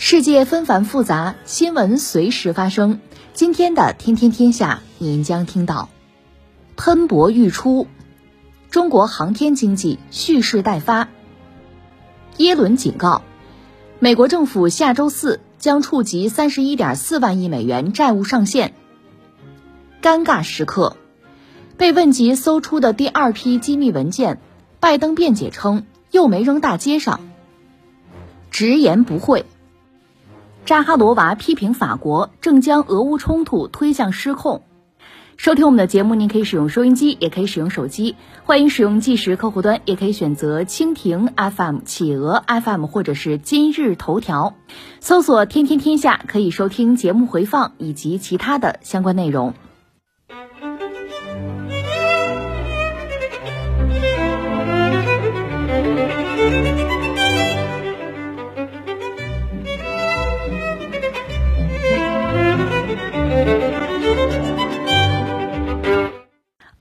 世界纷繁复杂，新闻随时发生。今天的《天天天下》，您将听到：喷薄欲出，中国航天经济蓄势待发。耶伦警告，美国政府下周四。将触及三十一点四万亿美元债务上限。尴尬时刻，被问及搜出的第二批机密文件，拜登辩解称又没扔大街上，直言不讳。扎哈罗娃批评法国正将俄乌冲突推向失控。收听我们的节目，您可以使用收音机，也可以使用手机。欢迎使用计时客户端，也可以选择蜻蜓 FM、企鹅 FM 或者是今日头条，搜索“天天天下”可以收听节目回放以及其他的相关内容。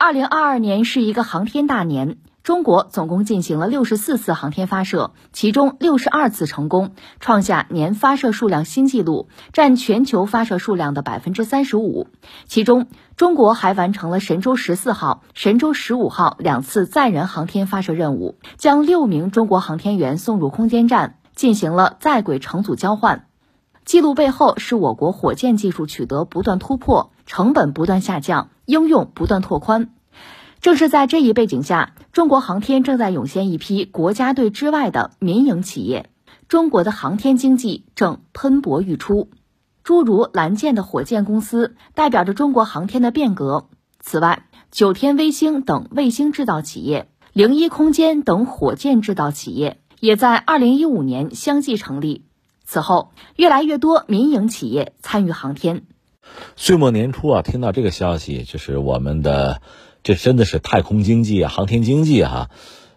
二零二二年是一个航天大年，中国总共进行了六十四次航天发射，其中六十二次成功，创下年发射数量新纪录，占全球发射数量的百分之三十五。其中，中国还完成了神舟十四号、神舟十五号两次载人航天发射任务，将六名中国航天员送入空间站，进行了在轨乘组交换。记录背后是我国火箭技术取得不断突破，成本不断下降。应用不断拓宽，正是在这一背景下，中国航天正在涌现一批国家队之外的民营企业。中国的航天经济正喷薄欲出，诸如蓝箭的火箭公司代表着中国航天的变革。此外，九天卫星等卫星制造企业、零一空间等火箭制造企业也在二零一五年相继成立。此后，越来越多民营企业参与航天。岁末年初啊，听到这个消息，就是我们的，这真的是太空经济啊，航天经济哈，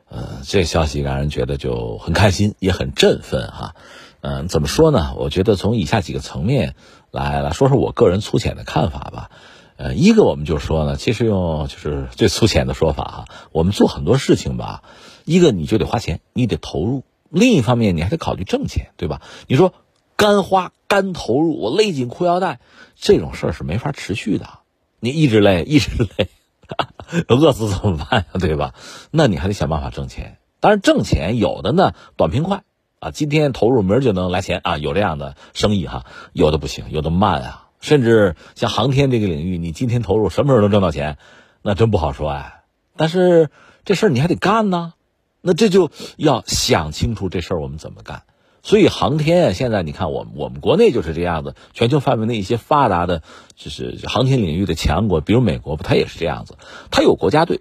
呃，这消息让人觉得就很开心，也很振奋哈。嗯，怎么说呢？我觉得从以下几个层面来来说说我个人粗浅的看法吧。呃，一个我们就说呢，其实用就是最粗浅的说法哈，我们做很多事情吧，一个你就得花钱，你得投入；另一方面你还得考虑挣钱，对吧？你说。干花干投入，我勒紧裤腰带，这种事儿是没法持续的。你一直累，一直累，饿死怎么办呀？对吧？那你还得想办法挣钱。当然，挣钱有的呢，短平快啊，今天投入，明儿就能来钱啊，有这样的生意哈。有的不行，有的慢啊。甚至像航天这个领域，你今天投入，什么时候能挣到钱，那真不好说哎。但是这事儿你还得干呢，那这就要想清楚这事儿我们怎么干。所以航天啊，现在你看，我们我们国内就是这样子。全球范围内一些发达的，就是航天领域的强国，比如美国，它也是这样子。它有国家队，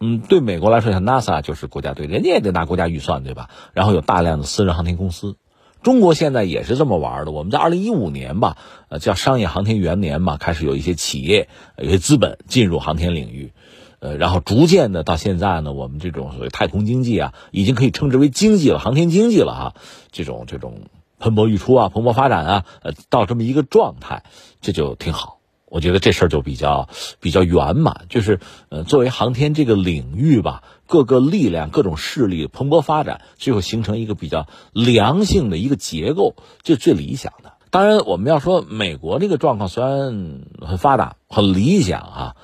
嗯，对美国来说，像 NASA 就是国家队，人家也得拿国家预算，对吧？然后有大量的私人航天公司。中国现在也是这么玩的。我们在二零一五年吧，呃，叫商业航天元年嘛，开始有一些企业、有些资本进入航天领域。呃，然后逐渐的到现在呢，我们这种所谓太空经济啊，已经可以称之为经济了，航天经济了哈。这种这种喷薄欲出啊，蓬勃发展啊，呃，到这么一个状态，这就挺好。我觉得这事儿就比较比较圆满，就是呃，作为航天这个领域吧，各个力量、各种势力蓬勃发展，最后形成一个比较良性的一个结构，这是最理想的。当然，我们要说美国这个状况虽然很发达、很理想啊。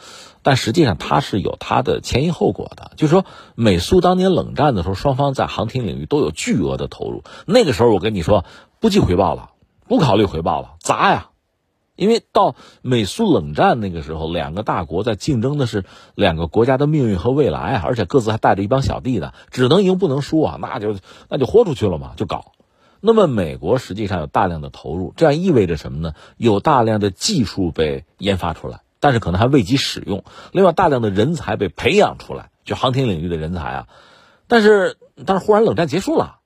但实际上，它是有它的前因后果的。就是说，美苏当年冷战的时候，双方在航天领域都有巨额的投入。那个时候，我跟你说，不计回报了，不考虑回报了，砸呀！因为到美苏冷战那个时候，两个大国在竞争的是两个国家的命运和未来啊，而且各自还带着一帮小弟呢，只能赢不能输啊，那就那就豁出去了嘛，就搞。那么，美国实际上有大量的投入，这样意味着什么呢？有大量的技术被研发出来。但是可能还未及使用，另外大量的人才被培养出来，就航天领域的人才啊。但是，但是忽然冷战结束了，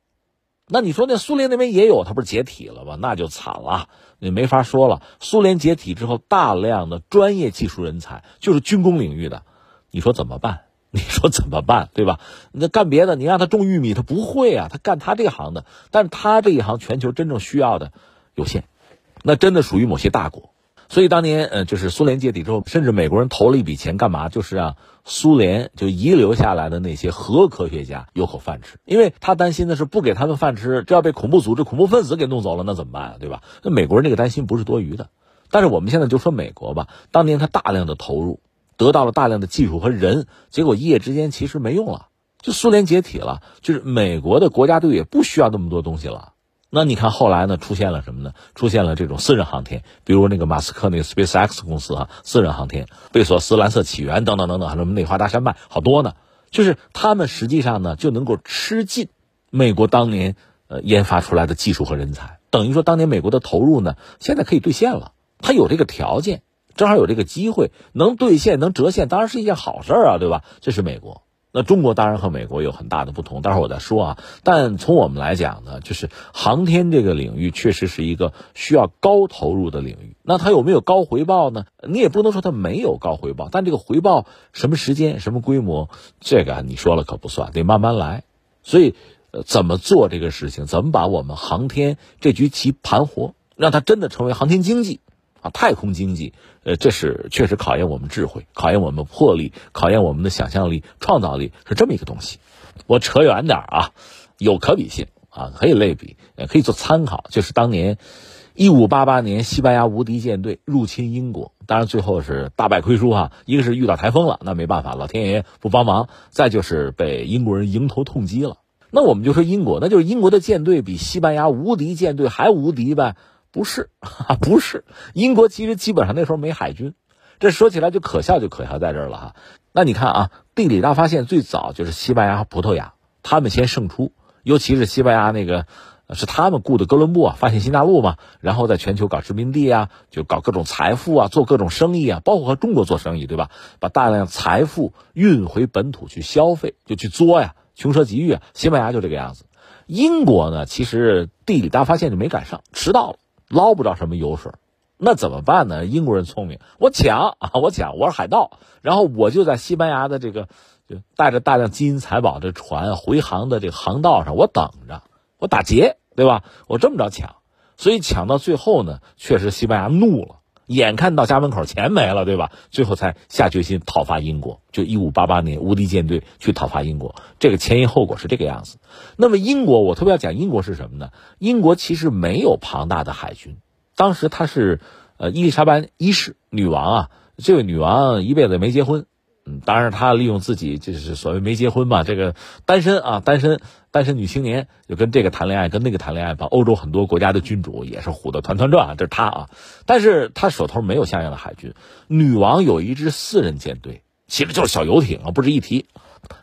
那你说那苏联那边也有，他不是解体了吗？那就惨了，你没法说了。苏联解体之后，大量的专业技术人才，就是军工领域的，你说怎么办？你说怎么办？对吧？那干别的，你让他种玉米，他不会啊，他干他这行的，但是他这一行全球真正需要的有限，那真的属于某些大国。所以当年，呃，就是苏联解体之后，甚至美国人投了一笔钱，干嘛？就是让苏联就遗留下来的那些核科学家有口饭吃，因为他担心的是不给他们饭吃，这要被恐怖组织、恐怖分子给弄走了，那怎么办啊？对吧？那美国人这个担心不是多余的。但是我们现在就说美国吧，当年他大量的投入，得到了大量的技术和人，结果一夜之间其实没用了，就苏联解体了，就是美国的国家队也不需要那么多东西了。那你看后来呢？出现了什么呢？出现了这种私人航天，比如那个马斯克那个 SpaceX 公司啊，私人航天，贝索斯蓝色起源等等等等，还有什么内华达山脉，好多呢。就是他们实际上呢，就能够吃尽美国当年呃研发出来的技术和人才，等于说当年美国的投入呢，现在可以兑现了。他有这个条件，正好有这个机会，能兑现能折现，当然是一件好事啊，对吧？这是美国。那中国当然和美国有很大的不同，待会儿我再说啊。但从我们来讲呢，就是航天这个领域确实是一个需要高投入的领域。那它有没有高回报呢？你也不能说它没有高回报，但这个回报什么时间、什么规模，这个你说了可不算，得慢慢来。所以，怎么做这个事情？怎么把我们航天这局棋盘活，让它真的成为航天经济？啊，太空经济，呃，这是确实考验我们智慧，考验我们魄力，考验我们的想象力、创造力，是这么一个东西。我扯远点啊，有可比性啊，可以类比，也可以做参考。就是当年一五八八年，西班牙无敌舰队入侵英国，当然最后是大败亏输哈。一个是遇到台风了，那没办法，老天爷不帮忙；再就是被英国人迎头痛击了。那我们就说英国，那就是英国的舰队比西班牙无敌舰队还无敌呗。不是，不是，英国其实基本上那时候没海军，这说起来就可笑，就可笑在这儿了哈。那你看啊，地理大发现最早就是西班牙和葡萄牙，他们先胜出，尤其是西班牙那个是他们雇的哥伦布啊，发现新大陆嘛，然后在全球搞殖民地啊，就搞各种财富啊，做各种生意啊，包括和中国做生意，对吧？把大量财富运回本土去消费，就去作呀，穷奢极欲啊。西班牙就这个样子，英国呢，其实地理大发现就没赶上，迟到了。捞不着什么油水，那怎么办呢？英国人聪明，我抢啊，我抢，我是海盗，然后我就在西班牙的这个就带着大量金银财宝的船回航的这个航道上，我等着，我打劫，对吧？我这么着抢，所以抢到最后呢，确实西班牙怒了，眼看到家门口钱没了，对吧？最后才下决心讨伐英国，就一五八八年无敌舰队去讨伐英国，这个前因后果是这个样子。那么英国，我特别要讲英国是什么呢？英国其实没有庞大的海军，当时他是，呃，伊丽莎白一世女王啊，这位女王一辈子没结婚，嗯，当然他利用自己就是所谓没结婚嘛，这个单身啊，单身单身女青年就跟这个谈恋爱，跟那个谈恋爱，把欧洲很多国家的君主也是唬得团团转啊，这是他啊，但是他手头没有像样的海军，女王有一支私人舰队，其实就是小游艇啊，不值一提。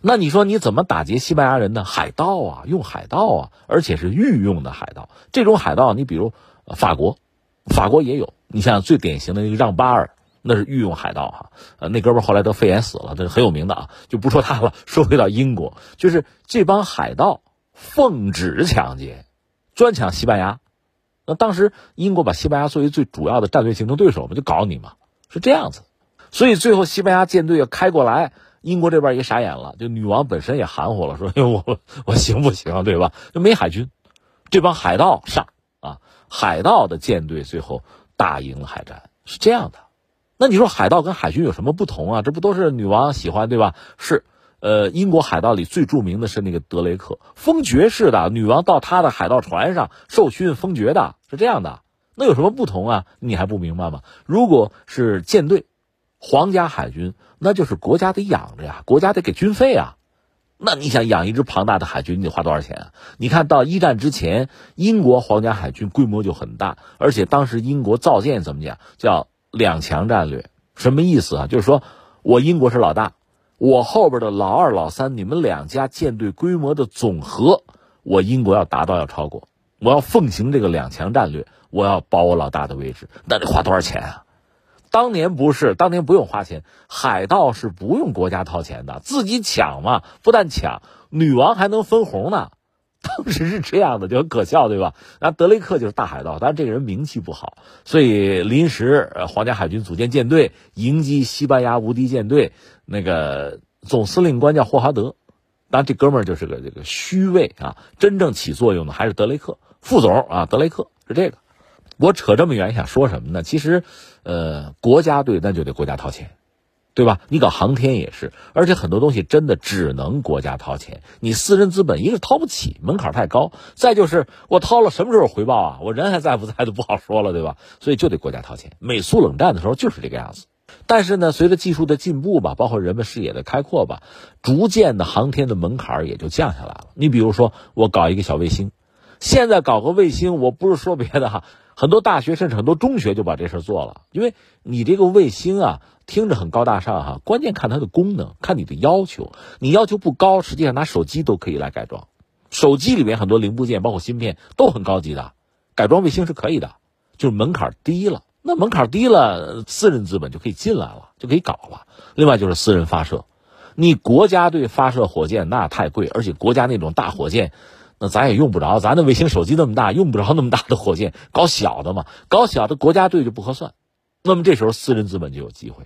那你说你怎么打劫西班牙人呢？海盗啊，用海盗啊，而且是御用的海盗。这种海盗，你比如法国，法国也有。你像最典型的那个让巴尔，那是御用海盗哈。呃，那哥们后来得肺炎死了，这是很有名的啊，就不说他了。说回到英国，就是这帮海盗奉旨抢劫，专抢西班牙。那当时英国把西班牙作为最主要的战略竞争对手嘛，就搞你嘛，是这样子。所以最后西班牙舰队要开过来。英国这边也傻眼了，就女王本身也含糊了，说：“我我行不行，对吧？就没海军，这帮海盗上啊，海盗的舰队最后打赢了海战，是这样的。那你说海盗跟海军有什么不同啊？这不都是女王喜欢对吧？是，呃，英国海盗里最著名的是那个德雷克，封爵式的，女王到他的海盗船上授勋封爵的，是这样的。那有什么不同啊？你还不明白吗？如果是舰队。皇家海军那就是国家得养着呀，国家得给军费啊。那你想养一支庞大的海军，你得花多少钱啊？你看到一战之前，英国皇家海军规模就很大，而且当时英国造舰怎么讲？叫两强战略，什么意思啊？就是说我英国是老大，我后边的老二、老三，你们两家舰队规模的总和，我英国要达到要超过，我要奉行这个两强战略，我要保我老大的位置，那得花多少钱啊？当年不是，当年不用花钱，海盗是不用国家掏钱的，自己抢嘛。不但抢，女王还能分红呢。当时是这样的，就很可笑，对吧？那德雷克就是大海盗，但是这个人名气不好，所以临时皇家海军组建舰队迎击西班牙无敌舰队，那个总司令官叫霍华德，当然这哥们儿就是个这个虚位啊，真正起作用的还是德雷克副总啊，德雷克是这个。我扯这么远想说什么呢？其实，呃，国家队那就得国家掏钱。对吧？你搞航天也是，而且很多东西真的只能国家掏钱，你私人资本一个掏不起，门槛太高；再就是我掏了什么时候回报啊？我人还在不在都不好说了，对吧？所以就得国家掏钱。美苏冷战的时候就是这个样子，但是呢，随着技术的进步吧，包括人们视野的开阔吧，逐渐的航天的门槛也就降下来了。你比如说，我搞一个小卫星，现在搞个卫星，我不是说别的哈，很多大学甚至很多中学就把这事做了，因为你这个卫星啊。听着很高大上哈，关键看它的功能，看你的要求。你要求不高，实际上拿手机都可以来改装。手机里面很多零部件，包括芯片，都很高级的，改装卫星是可以的，就是门槛低了。那门槛低了，私人资本就可以进来了，就可以搞了。另外就是私人发射，你国家队发射火箭那太贵，而且国家那种大火箭，那咱也用不着。咱的卫星手机那么大，用不着那么大的火箭，搞小的嘛，搞小的国家队就不合算。那么这时候私人资本就有机会。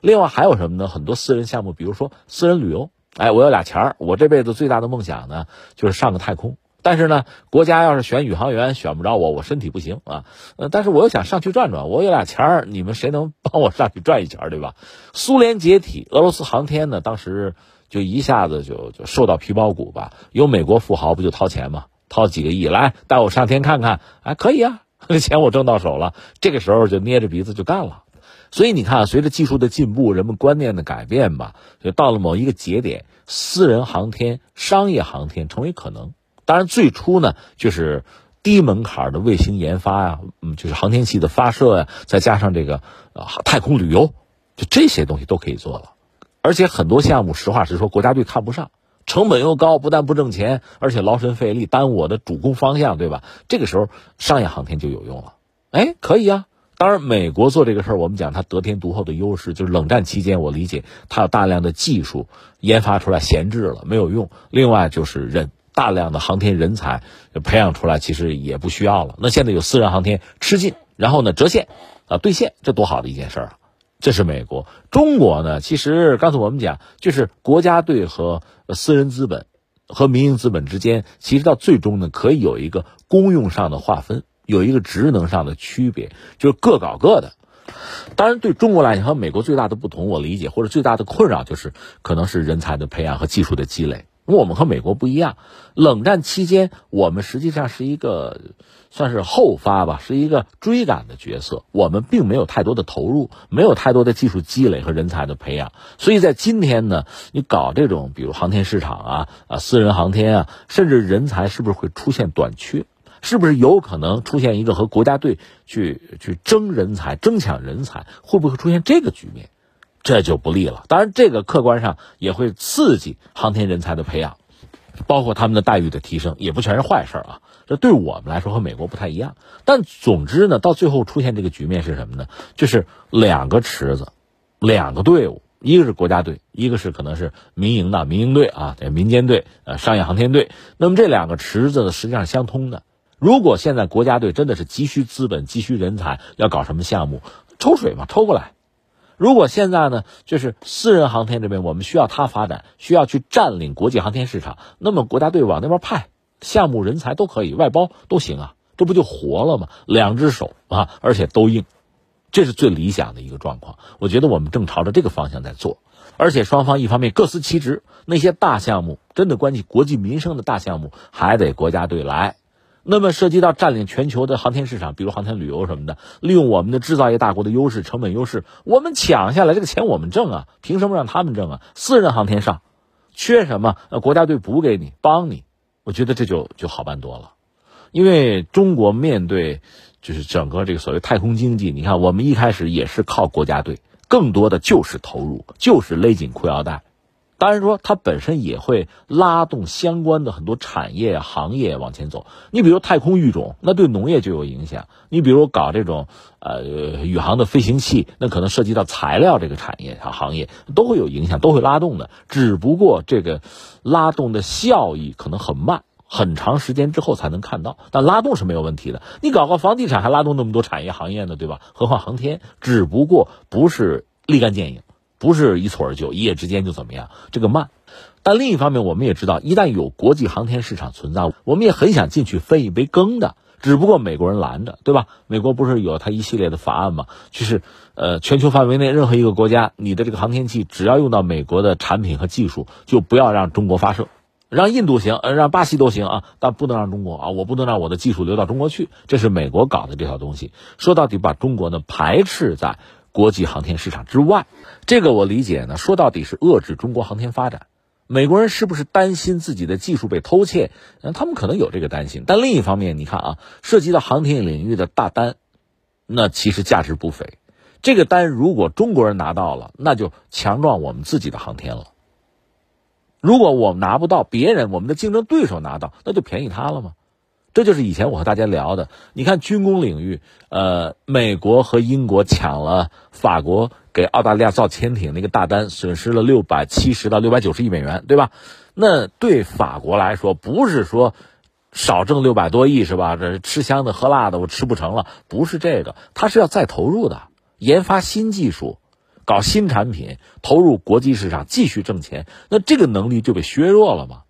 另外还有什么呢？很多私人项目，比如说私人旅游。哎，我有俩钱儿，我这辈子最大的梦想呢，就是上个太空。但是呢，国家要是选宇航员，选不着我，我身体不行啊。呃，但是我又想上去转转，我有俩钱儿，你们谁能帮我上去转一圈，对吧？苏联解体，俄罗斯航天呢，当时就一下子就就受到皮包骨吧。有美国富豪不就掏钱吗？掏几个亿来带我上天看看？哎，可以啊，钱我挣到手了。这个时候就捏着鼻子就干了。所以你看，随着技术的进步，人们观念的改变吧，就到了某一个节点，私人航天、商业航天成为可能。当然，最初呢，就是低门槛的卫星研发呀，嗯，就是航天器的发射呀，再加上这个呃太空旅游，就这些东西都可以做了。而且很多项目，实话实说，国家队看不上，成本又高，不但不挣钱，而且劳神费力，耽误我的主攻方向，对吧？这个时候，商业航天就有用了。哎，可以啊。当然，美国做这个事儿，我们讲它得天独厚的优势，就是冷战期间，我理解它有大量的技术研发出来闲置了，没有用。另外就是人大量的航天人才培养出来，其实也不需要了。那现在有私人航天吃进，然后呢折现啊兑现，这多好的一件事儿啊！这是美国。中国呢，其实刚才我们讲，就是国家队和私人资本和民营资本之间，其实到最终呢，可以有一个功用上的划分。有一个职能上的区别，就是各搞各的。当然，对中国来讲和美国最大的不同，我理解或者最大的困扰就是，可能是人才的培养和技术的积累。因为我们和美国不一样，冷战期间我们实际上是一个算是后发吧，是一个追赶的角色。我们并没有太多的投入，没有太多的技术积累和人才的培养。所以在今天呢，你搞这种比如航天市场啊啊，私人航天啊，甚至人才是不是会出现短缺？是不是有可能出现一个和国家队去去争人才、争抢人才？会不会出现这个局面？这就不利了。当然，这个客观上也会刺激航天人才的培养，包括他们的待遇的提升，也不全是坏事啊。这对我们来说和美国不太一样。但总之呢，到最后出现这个局面是什么呢？就是两个池子，两个队伍，一个是国家队，一个是可能是民营的民营队啊，民间队，呃，商业航天队。那么这两个池子呢，实际上相通的。如果现在国家队真的是急需资本、急需人才，要搞什么项目，抽水嘛，抽过来。如果现在呢，就是私人航天这边，我们需要它发展，需要去占领国际航天市场，那么国家队往那边派项目、人才都可以，外包都行啊，这不就活了吗？两只手啊，而且都硬，这是最理想的一个状况。我觉得我们正朝着这个方向在做，而且双方一方面各司其职，那些大项目真的关系国计民生的大项目，还得国家队来。那么涉及到占领全球的航天市场，比如航天旅游什么的，利用我们的制造业大国的优势、成本优势，我们抢下来这个钱我们挣啊，凭什么让他们挣啊？私人航天上，缺什么？呃，国家队补给你，帮你，我觉得这就就好办多了。因为中国面对就是整个这个所谓太空经济，你看我们一开始也是靠国家队，更多的就是投入，就是勒紧裤腰带。当然说，它本身也会拉动相关的很多产业行业往前走。你比如太空育种，那对农业就有影响。你比如搞这种呃宇航的飞行器，那可能涉及到材料这个产业行业都会有影响，都会拉动的。只不过这个拉动的效益可能很慢，很长时间之后才能看到。但拉动是没有问题的，你搞个房地产还拉动那么多产业行业呢，对吧？何况航天，只不过不是立竿见影，不是一蹴而就，一夜之间就怎么样，这个慢。但另一方面，我们也知道，一旦有国际航天市场存在，我们也很想进去分一杯羹的。只不过美国人拦着，对吧？美国不是有他一系列的法案吗？就是，呃，全球范围内任何一个国家，你的这个航天器只要用到美国的产品和技术，就不要让中国发射，让印度行，呃，让巴西都行啊，但不能让中国啊，我不能让我的技术流到中国去。这是美国搞的这套东西，说到底把中国呢排斥在国际航天市场之外。这个我理解呢，说到底是遏制中国航天发展。美国人是不是担心自己的技术被偷窃？嗯，他们可能有这个担心。但另一方面，你看啊，涉及到航天领域的大单，那其实价值不菲。这个单如果中国人拿到了，那就强壮我们自己的航天了。如果我们拿不到，别人我们的竞争对手拿到，那就便宜他了吗？这就是以前我和大家聊的。你看军工领域，呃，美国和英国抢了法国。给澳大利亚造潜艇那个大单，损失了六百七十到六百九十亿美元，对吧？那对法国来说，不是说少挣六百多亿是吧？这吃香的喝辣的，我吃不成了，不是这个，他是要再投入的，研发新技术，搞新产品，投入国际市场继续挣钱，那这个能力就被削弱了嘛？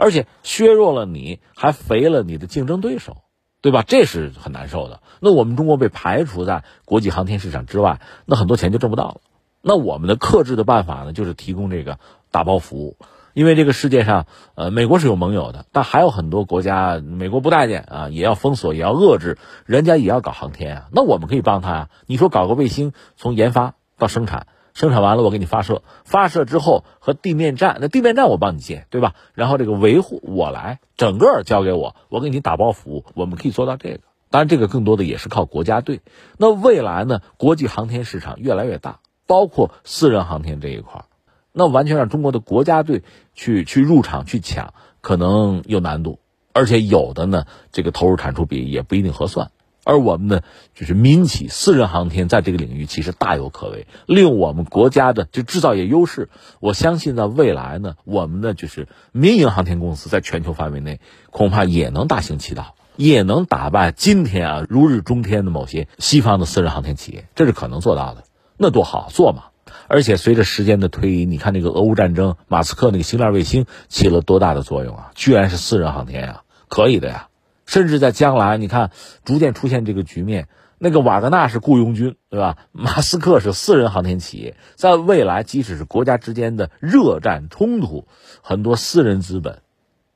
而且削弱了，你还肥了你的竞争对手。对吧？这是很难受的。那我们中国被排除在国际航天市场之外，那很多钱就挣不到了。那我们的克制的办法呢，就是提供这个打包服务。因为这个世界上，呃，美国是有盟友的，但还有很多国家，美国不待见啊，也要封锁，也要遏制，人家也要搞航天啊。那我们可以帮他啊。你说搞个卫星，从研发到生产。生产完了，我给你发射，发射之后和地面站，那地面站我帮你接，对吧？然后这个维护我来，整个交给我，我给你打包服务，我们可以做到这个。当然，这个更多的也是靠国家队。那未来呢？国际航天市场越来越大，包括私人航天这一块，那完全让中国的国家队去去入场去抢，可能有难度，而且有的呢，这个投入产出比也不一定合算。而我们呢，就是民企、私人航天在这个领域其实大有可为，利用我们国家的就制造业优势，我相信在未来呢，我们的就是民营航天公司在全球范围内恐怕也能大行其道，也能打败今天啊如日中天的某些西方的私人航天企业，这是可能做到的。那多好做嘛！而且随着时间的推移，你看那个俄乌战争，马斯克那个星链卫星起了多大的作用啊？居然是私人航天呀，可以的呀。甚至在将来，你看逐渐出现这个局面，那个瓦格纳是雇佣军，对吧？马斯克是私人航天企业，在未来，即使是国家之间的热战冲突，很多私人资本，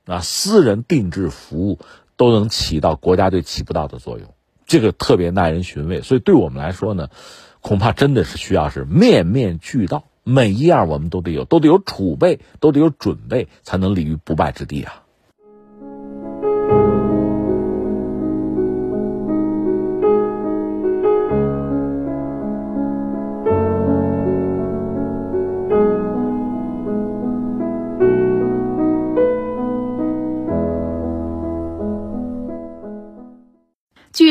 啊，私人定制服务都能起到国家队起不到的作用，这个特别耐人寻味。所以，对我们来说呢，恐怕真的是需要是面面俱到，每一样我们都得有，都得有储备，都得有准备，才能立于不败之地啊。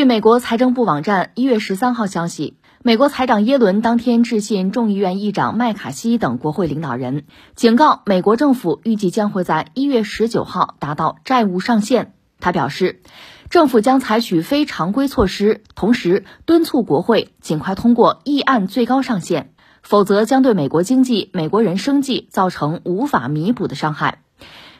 美国财政部网站一月十三号消息，美国财长耶伦当天致信众议院议长麦卡锡等国会领导人，警告美国政府预计将会在一月十九号达到债务上限。他表示，政府将采取非常规措施，同时敦促国会尽快通过议案最高上限，否则将对美国经济、美国人生计造成无法弥补的伤害。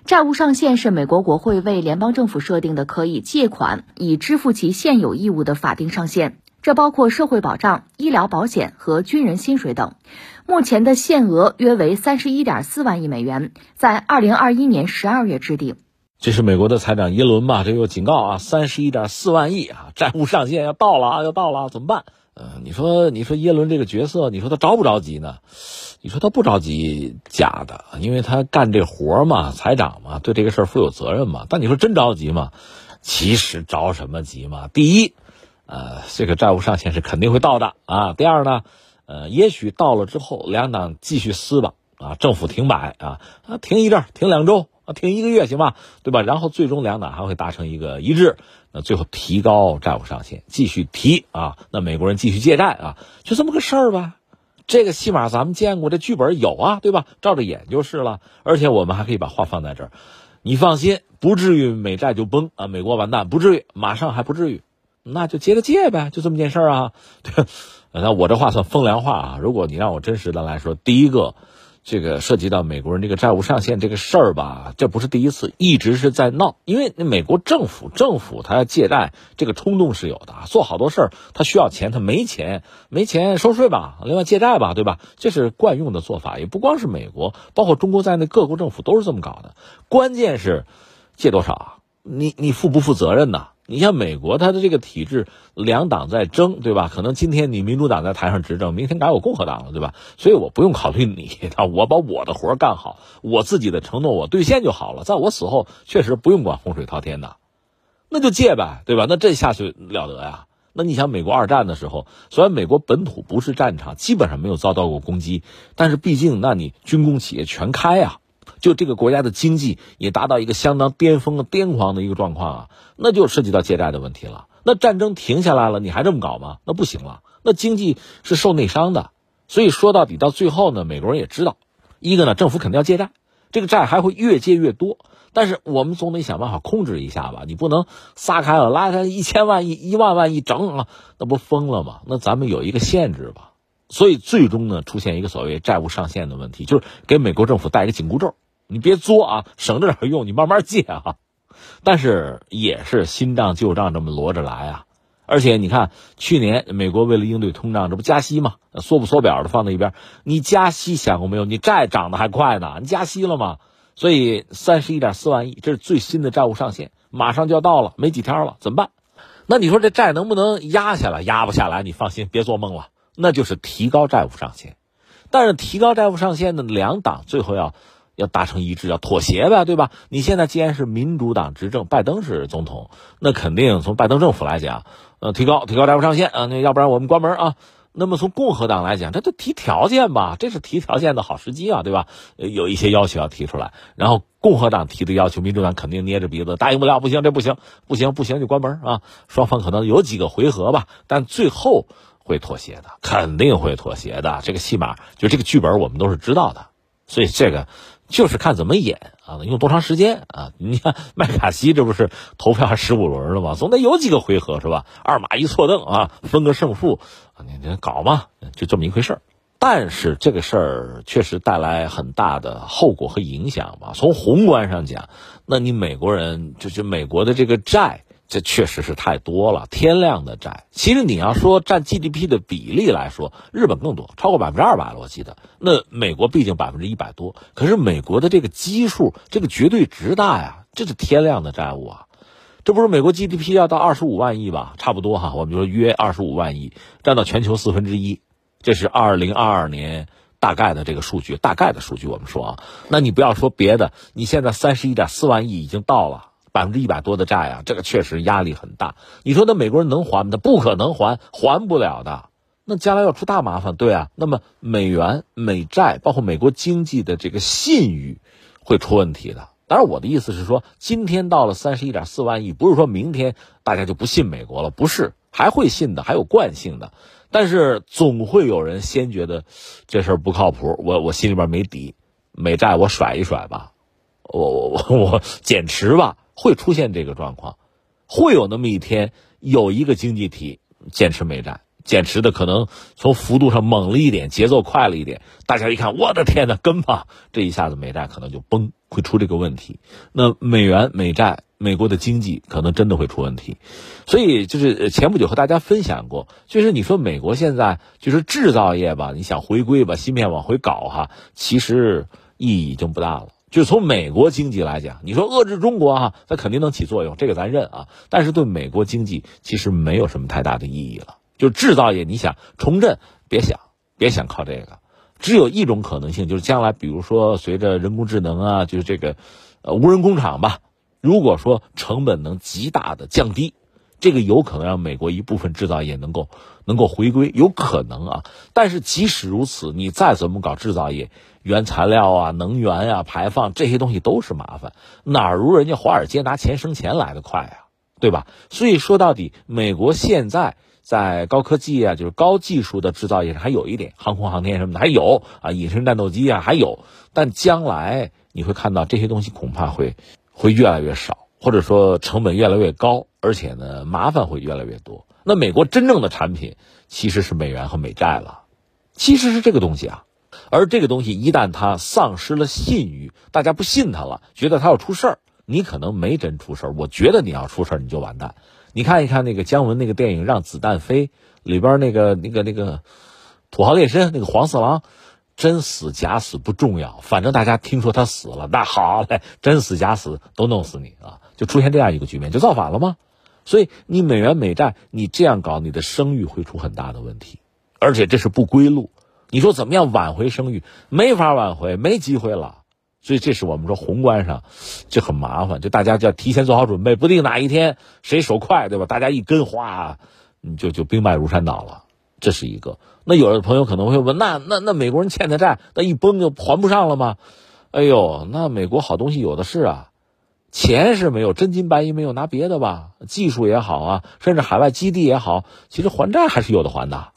债务上限是美国国会为联邦政府设定的可以借款以支付其现有义务的法定上限，这包括社会保障、医疗保险和军人薪水等。目前的限额约为三十一点四万亿美元，在二零二一年十二月制定。这是美国的财长耶伦吧？这又警告啊，三十一点四万亿啊，债务上限要到了啊，要到了，怎么办？嗯，你说，你说耶伦这个角色，你说他着不着急呢？你说他不着急，假的，因为他干这活嘛，财长嘛，对这个事儿负有责任嘛。但你说真着急吗？其实着什么急嘛？第一，呃，这个债务上限是肯定会到的啊。第二呢，呃，也许到了之后，两党继续撕吧，啊，政府停摆啊，啊，停一阵，停两周。啊，停一个月行吧，对吧？然后最终两党还会达成一个一致，那最后提高债务上限，继续提啊。那美国人继续借债啊，就这么个事儿吧。这个戏码咱们见过，这剧本有啊，对吧？照着演就是了。而且我们还可以把话放在这儿，你放心，不至于美债就崩啊，美国完蛋不至于，马上还不至于，那就接着借呗，就这么件事儿啊。对，那我这话算风凉话啊。如果你让我真实的来说，第一个。这个涉及到美国人这个债务上限这个事儿吧，这不是第一次，一直是在闹。因为美国政府政府他要借债，这个冲动是有的，做好多事儿他需要钱，他没钱，没钱收税吧，另外借债吧，对吧？这是惯用的做法，也不光是美国，包括中国在内各国政府都是这么搞的。关键是借多少，你你负不负责任呢？你像美国，它的这个体制，两党在争，对吧？可能今天你民主党在台上执政，明天改我共和党了，对吧？所以我不用考虑你，我把我的活干好，我自己的承诺我兑现就好了。在我死后，确实不用管洪水滔天的，那就借呗，对吧？那这下去了得呀？那你想，美国二战的时候，虽然美国本土不是战场，基本上没有遭到过攻击，但是毕竟，那你军工企业全开啊。就这个国家的经济也达到一个相当巅峰的癫狂的一个状况啊，那就涉及到借债的问题了。那战争停下来了，你还这么搞吗？那不行了，那经济是受内伤的。所以说到底到最后呢，美国人也知道，一个呢，政府肯定要借债，这个债还会越借越多。但是我们总得想办法控制一下吧，你不能撒开了拉开一千万亿、一万万亿整啊，那不疯了吗？那咱们有一个限制吧。所以最终呢，出现一个所谓债务上限的问题，就是给美国政府带一个紧箍咒。你别作啊，省着点用，你慢慢借啊。但是也是新账旧账这么摞着来啊。而且你看，去年美国为了应对通胀，这不加息吗？缩不缩表的放在一边。你加息想过没有？你债涨得还快呢，你加息了吗？所以三十一点四万亿，这是最新的债务上限，马上就要到了，没几天了，怎么办？那你说这债能不能压下来？压不下来，你放心，别做梦了。那就是提高债务上限。但是提高债务上限的两党最后要。要达成一致，要妥协呗，对吧？你现在既然是民主党执政，拜登是总统，那肯定从拜登政府来讲，呃，提高提高债务上限啊，那要不然我们关门啊。那么从共和党来讲，这就提条件吧，这是提条件的好时机啊，对吧？有一些要求要提出来，然后共和党提的要求，民主党肯定捏着鼻子答应不了，不行，这不行，不行，不行就关门啊。双方可能有几个回合吧，但最后会妥协的，肯定会妥协的。这个戏码就这个剧本，我们都是知道的，所以这个。就是看怎么演啊，用多长时间啊？你看麦卡锡这不是投票十五轮了吗？总得有几个回合是吧？二马一错蹬啊，分个胜负，你你搞嘛，就这么一回事儿。但是这个事儿确实带来很大的后果和影响吧。从宏观上讲，那你美国人就是美国的这个债。这确实是太多了，天量的债。其实你要说占 GDP 的比例来说，日本更多，超过百分之二百了，我记得。那美国毕竟百分之一百多，可是美国的这个基数，这个绝对值大呀，这是天量的债务啊。这不是美国 GDP 要到二十五万亿吧？差不多哈，我们说约二十五万亿，占到全球四分之一。这是二零二二年大概的这个数据，大概的数据我们说啊。那你不要说别的，你现在三十一点四万亿已经到了。百分之一百多的债啊，这个确实压力很大。你说那美国人能还吗？他不可能还，还不了的。那将来要出大麻烦，对啊。那么美元、美债，包括美国经济的这个信誉，会出问题的。当然，我的意思是说，今天到了三十一点四万亿，不是说明天大家就不信美国了，不是，还会信的，还有惯性的。但是总会有人先觉得这事儿不靠谱，我我心里边没底，美债我甩一甩吧，我我我我 减持吧。会出现这个状况，会有那么一天，有一个经济体减持美债，减持的可能从幅度上猛了一点，节奏快了一点，大家一看，我的天呐，跟吧，这一下子美债可能就崩，会出这个问题。那美元、美债，美国的经济可能真的会出问题。所以就是前不久和大家分享过，就是你说美国现在就是制造业吧，你想回归把芯片往回搞哈，其实意义已经不大了。就从美国经济来讲，你说遏制中国啊，那肯定能起作用，这个咱认啊。但是对美国经济其实没有什么太大的意义了。就制造业，你想重振，别想，别想靠这个。只有一种可能性，就是将来比如说随着人工智能啊，就是这个，呃，无人工厂吧，如果说成本能极大的降低，这个有可能让美国一部分制造业能够能够回归，有可能啊。但是即使如此，你再怎么搞制造业。原材料啊，能源呀，排放这些东西都是麻烦，哪如人家华尔街拿钱生钱来的快啊，对吧？所以说到底，美国现在在高科技啊，就是高技术的制造业上还有一点，航空航天什么的还有啊，隐身战斗机啊还有，但将来你会看到这些东西恐怕会会越来越少，或者说成本越来越高，而且呢麻烦会越来越多。那美国真正的产品其实是美元和美债了，其实是这个东西啊。而这个东西一旦它丧失了信誉，大家不信它了，觉得它要出事儿，你可能没真出事儿。我觉得你要出事儿，你就完蛋。你看一看那个姜文那个电影《让子弹飞》里边那个那个那个土豪劣绅那个黄四郎，真死假死不重要，反正大家听说他死了，那好嘞，真死假死都弄死你啊！就出现这样一个局面，就造反了吗？所以你美元美债你这样搞，你的声誉会出很大的问题，而且这是不归路。你说怎么样挽回声誉？没法挽回，没机会了。所以这是我们说宏观上，就很麻烦。就大家就要提前做好准备，不定哪一天谁手快，对吧？大家一跟哗，你就就兵败如山倒了。这是一个。那有的朋友可能会问：那那那美国人欠的债，那一崩就还不上了吗？哎呦，那美国好东西有的是啊，钱是没有，真金白银没有，拿别的吧，技术也好啊，甚至海外基地也好，其实还债还是有的还的。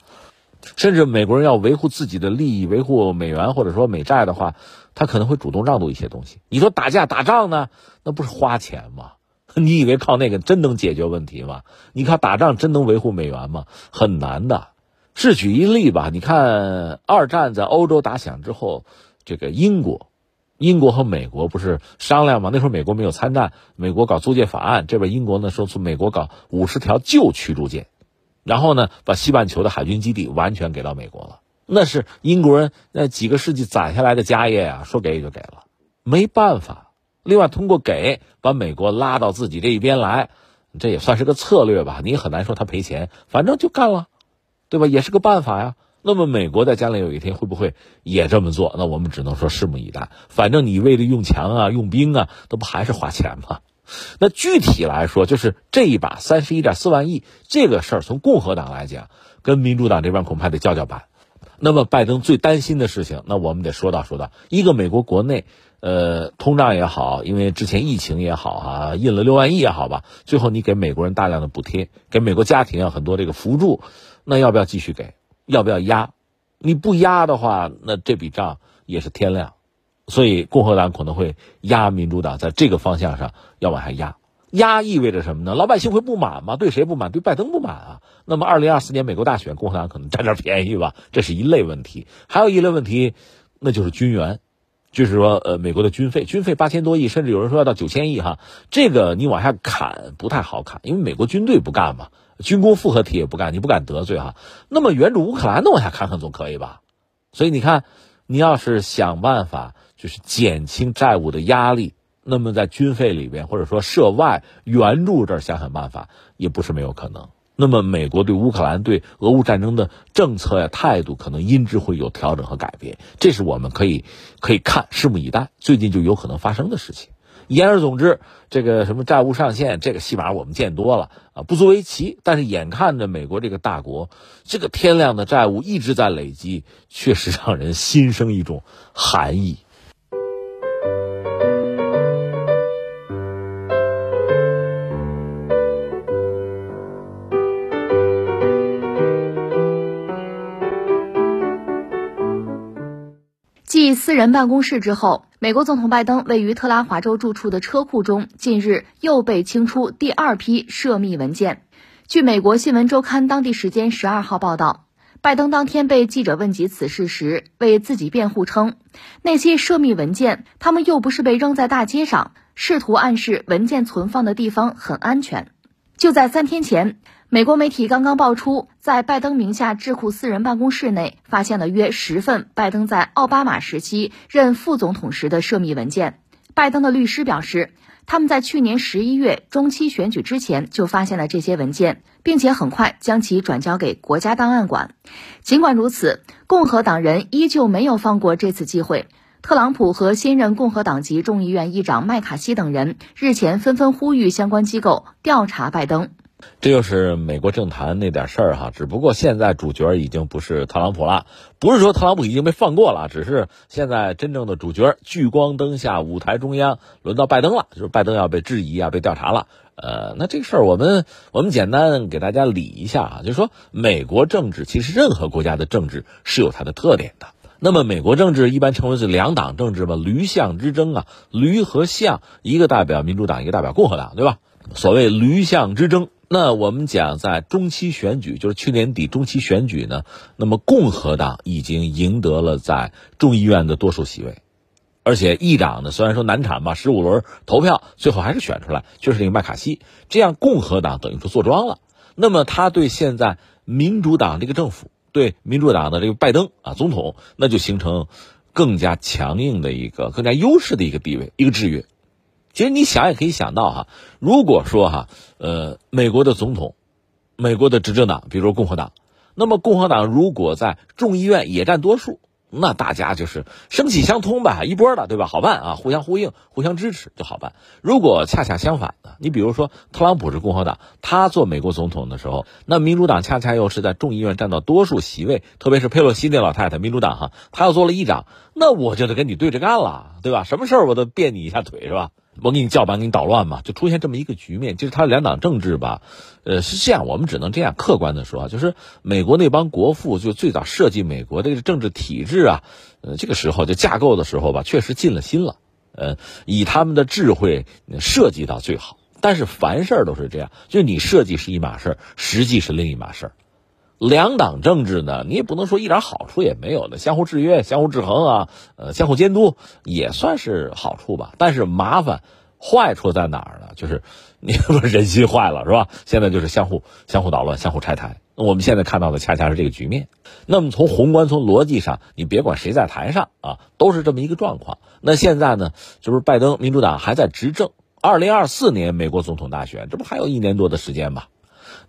甚至美国人要维护自己的利益，维护美元或者说美债的话，他可能会主动让渡一些东西。你说打架打仗呢，那不是花钱吗？你以为靠那个真能解决问题吗？你靠打仗真能维护美元吗？很难的。是举一例吧，你看二战在欧洲打响之后，这个英国，英国和美国不是商量吗？那时候美国没有参战，美国搞租借法案，这边英国呢说从美国搞五十条旧驱逐舰。然后呢，把西半球的海军基地完全给到美国了，那是英国人那几个世纪攒下来的家业啊，说给也就给了，没办法。另外，通过给把美国拉到自己这一边来，这也算是个策略吧。你很难说他赔钱，反正就干了，对吧？也是个办法呀。那么，美国在将来有一天会不会也这么做？那我们只能说拭目以待。反正你为了用强啊、用兵啊，那不还是花钱吗？那具体来说，就是这一把三十一点四万亿这个事儿，从共和党来讲，跟民主党这边恐怕得叫叫板。那么拜登最担心的事情，那我们得说到说到，一个美国国内，呃，通胀也好，因为之前疫情也好啊，印了六万亿也好吧，最后你给美国人大量的补贴，给美国家庭啊很多这个扶助，那要不要继续给？要不要压？你不压的话，那这笔账也是天亮。所以，共和党可能会压民主党，在这个方向上要往下压。压意味着什么呢？老百姓会不满吗？对谁不满？对拜登不满啊。那么，二零二四年美国大选，共和党可能占点便宜吧。这是一类问题。还有一类问题，那就是军援，就是说，呃，美国的军费，军费八千多亿，甚至有人说要到九千亿哈。这个你往下砍不太好砍，因为美国军队不干嘛，军工复合体也不干，你不敢得罪哈。那么援助乌克兰的往下看看总可以吧？所以你看，你要是想办法。就是减轻债务的压力，那么在军费里边或者说涉外援助这儿想想办法也不是没有可能。那么美国对乌克兰对俄乌战争的政策呀态度可能因之会有调整和改变，这是我们可以可以看拭目以待，最近就有可能发生的事情。言而总之，这个什么债务上限，这个戏码我们见多了啊，不足为奇。但是眼看着美国这个大国，这个天量的债务一直在累积，确实让人心生一种寒意。私人办公室之后，美国总统拜登位于特拉华州住处的车库中，近日又被清出第二批涉密文件。据美国新闻周刊当地时间十二号报道，拜登当天被记者问及此事时，为自己辩护称，那些涉密文件，他们又不是被扔在大街上，试图暗示文件存放的地方很安全。就在三天前。美国媒体刚刚爆出，在拜登名下智库私人办公室内发现了约十份拜登在奥巴马时期任副总统时的涉密文件。拜登的律师表示，他们在去年十一月中期选举之前就发现了这些文件，并且很快将其转交给国家档案馆。尽管如此，共和党人依旧没有放过这次机会。特朗普和新任共和党籍众议院议长麦卡锡等人日前纷纷呼吁相关机构调查拜登。这就是美国政坛那点事儿哈，只不过现在主角已经不是特朗普了，不是说特朗普已经被放过了，只是现在真正的主角聚光灯下舞台中央轮到拜登了，就是拜登要被质疑啊，被调查了。呃，那这个事儿我们我们简单给大家理一下啊，就是说美国政治其实任何国家的政治是有它的特点的，那么美国政治一般称为是两党政治吧，驴象之争啊，驴和象，一个代表民主党，一个代表共和党，对吧？所谓驴象之争，那我们讲在中期选举，就是去年底中期选举呢，那么共和党已经赢得了在众议院的多数席位，而且议长呢，虽然说难产吧，十五轮投票最后还是选出来，就是那个麦卡锡，这样共和党等于说坐庄了。那么他对现在民主党这个政府。对民主党的这个拜登啊，总统那就形成更加强硬的一个、更加优势的一个地位、一个制约。其实你想也可以想到哈，如果说哈，呃，美国的总统、美国的执政党，比如共和党，那么共和党如果在众议院也占多数。那大家就是生气相通吧，一波的，对吧？好办啊，互相呼应、互相支持就好办。如果恰恰相反的，你比如说特朗普是共和党，他做美国总统的时候，那民主党恰恰又是在众议院占到多数席位，特别是佩洛西那老太太，民主党哈，他要做了议长，那我就得跟你对着干了，对吧？什么事儿我都别你一下腿，是吧？我给你叫板，给你捣乱嘛，就出现这么一个局面。就是他两党政治吧，呃，是这样，我们只能这样客观的说，就是美国那帮国父就最早设计美国这个政治体制啊，呃，这个时候就架构的时候吧，确实尽了心了，呃，以他们的智慧设计到最好。但是凡事都是这样，就你设计是一码事，实际是另一码事。两党政治呢，你也不能说一点好处也没有的，相互制约、相互制衡啊，呃，相互监督也算是好处吧。但是麻烦、坏处在哪儿呢？就是你说人心坏了是吧？现在就是相互、相互捣乱、相互拆台。我们现在看到的恰恰是这个局面。那么从宏观、从逻辑上，你别管谁在台上啊，都是这么一个状况。那现在呢，就是拜登民主党还在执政，二零二四年美国总统大选，这不还有一年多的时间吗？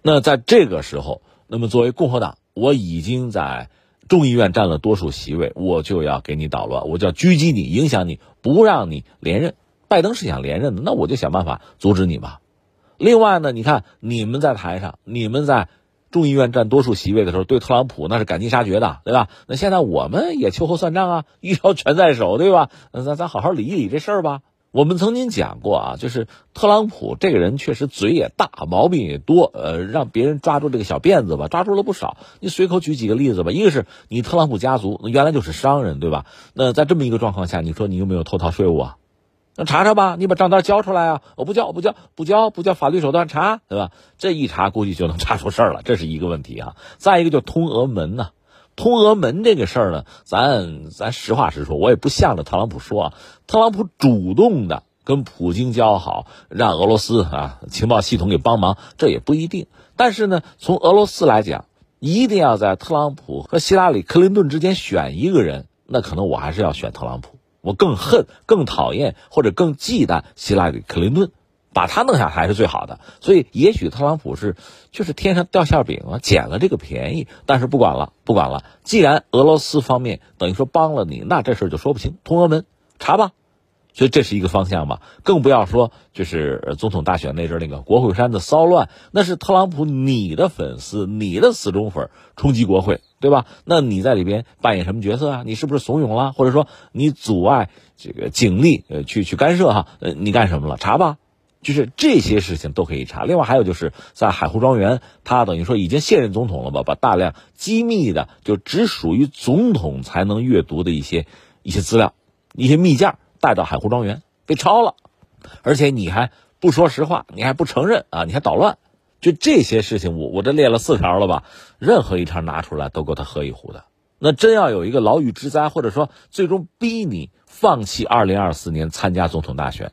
那在这个时候。那么，作为共和党，我已经在众议院占了多数席位，我就要给你捣乱，我就要狙击你，影响你，不让你连任。拜登是想连任的，那我就想办法阻止你吧。另外呢，你看你们在台上，你们在众议院占多数席位的时候，对特朗普那是赶尽杀绝的，对吧？那现在我们也秋后算账啊，一招全在手，对吧？那咱咱好好理一理这事儿吧。我们曾经讲过啊，就是特朗普这个人确实嘴也大，毛病也多，呃，让别人抓住这个小辫子吧，抓住了不少。你随口举几个例子吧，一个是你特朗普家族原来就是商人，对吧？那在这么一个状况下，你说你有没有偷逃税务啊？那查查吧，你把账单交出来啊！我不交，我不交，不交，不交，法律手段查，对吧？这一查估计就能查出事儿了，这是一个问题啊。再一个就通俄门呢。通俄门这个事儿呢，咱咱实话实说，我也不向着特朗普说啊。特朗普主动的跟普京交好，让俄罗斯啊情报系统给帮忙，这也不一定。但是呢，从俄罗斯来讲，一定要在特朗普和希拉里·克林顿之间选一个人，那可能我还是要选特朗普。我更恨、更讨厌或者更忌惮希拉里·克林顿。把他弄下台是最好的，所以也许特朗普是就是天上掉馅饼啊，捡了这个便宜。但是不管了，不管了，既然俄罗斯方面等于说帮了你，那这事儿就说不清。通俄门查吧，所以这是一个方向吧。更不要说就是总统大选那阵那个国会山的骚乱，那是特朗普你的粉丝、你的死忠粉冲击国会，对吧？那你在里边扮演什么角色啊？你是不是怂恿了，或者说你阻碍这个警力呃去去干涉哈？呃，你干什么了？查吧。就是这些事情都可以查。另外还有就是在海湖庄园，他等于说已经现任总统了吧？把大量机密的，就只属于总统才能阅读的一些一些资料、一些密件带到海湖庄园被抄了，而且你还不说实话，你还不承认啊？你还捣乱，就这些事情，我我这列了四条了吧？任何一条拿出来都够他喝一壶的。那真要有一个牢狱之灾，或者说最终逼你放弃二零二四年参加总统大选。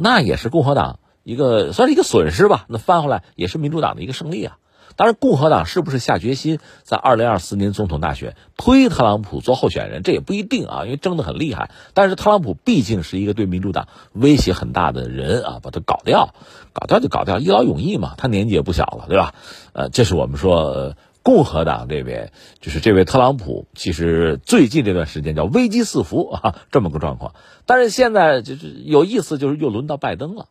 那也是共和党一个算是一个损失吧，那翻回来也是民主党的一个胜利啊。当然，共和党是不是下决心在二零二四年总统大选推特朗普做候选人，这也不一定啊，因为争得很厉害。但是特朗普毕竟是一个对民主党威胁很大的人啊，把他搞掉，搞掉就搞掉，一劳永逸嘛。他年纪也不小了，对吧？呃，这是我们说。共和党这边就是这位特朗普，其实最近这段时间叫危机四伏啊，这么个状况。但是现在就是有意思，就是又轮到拜登了。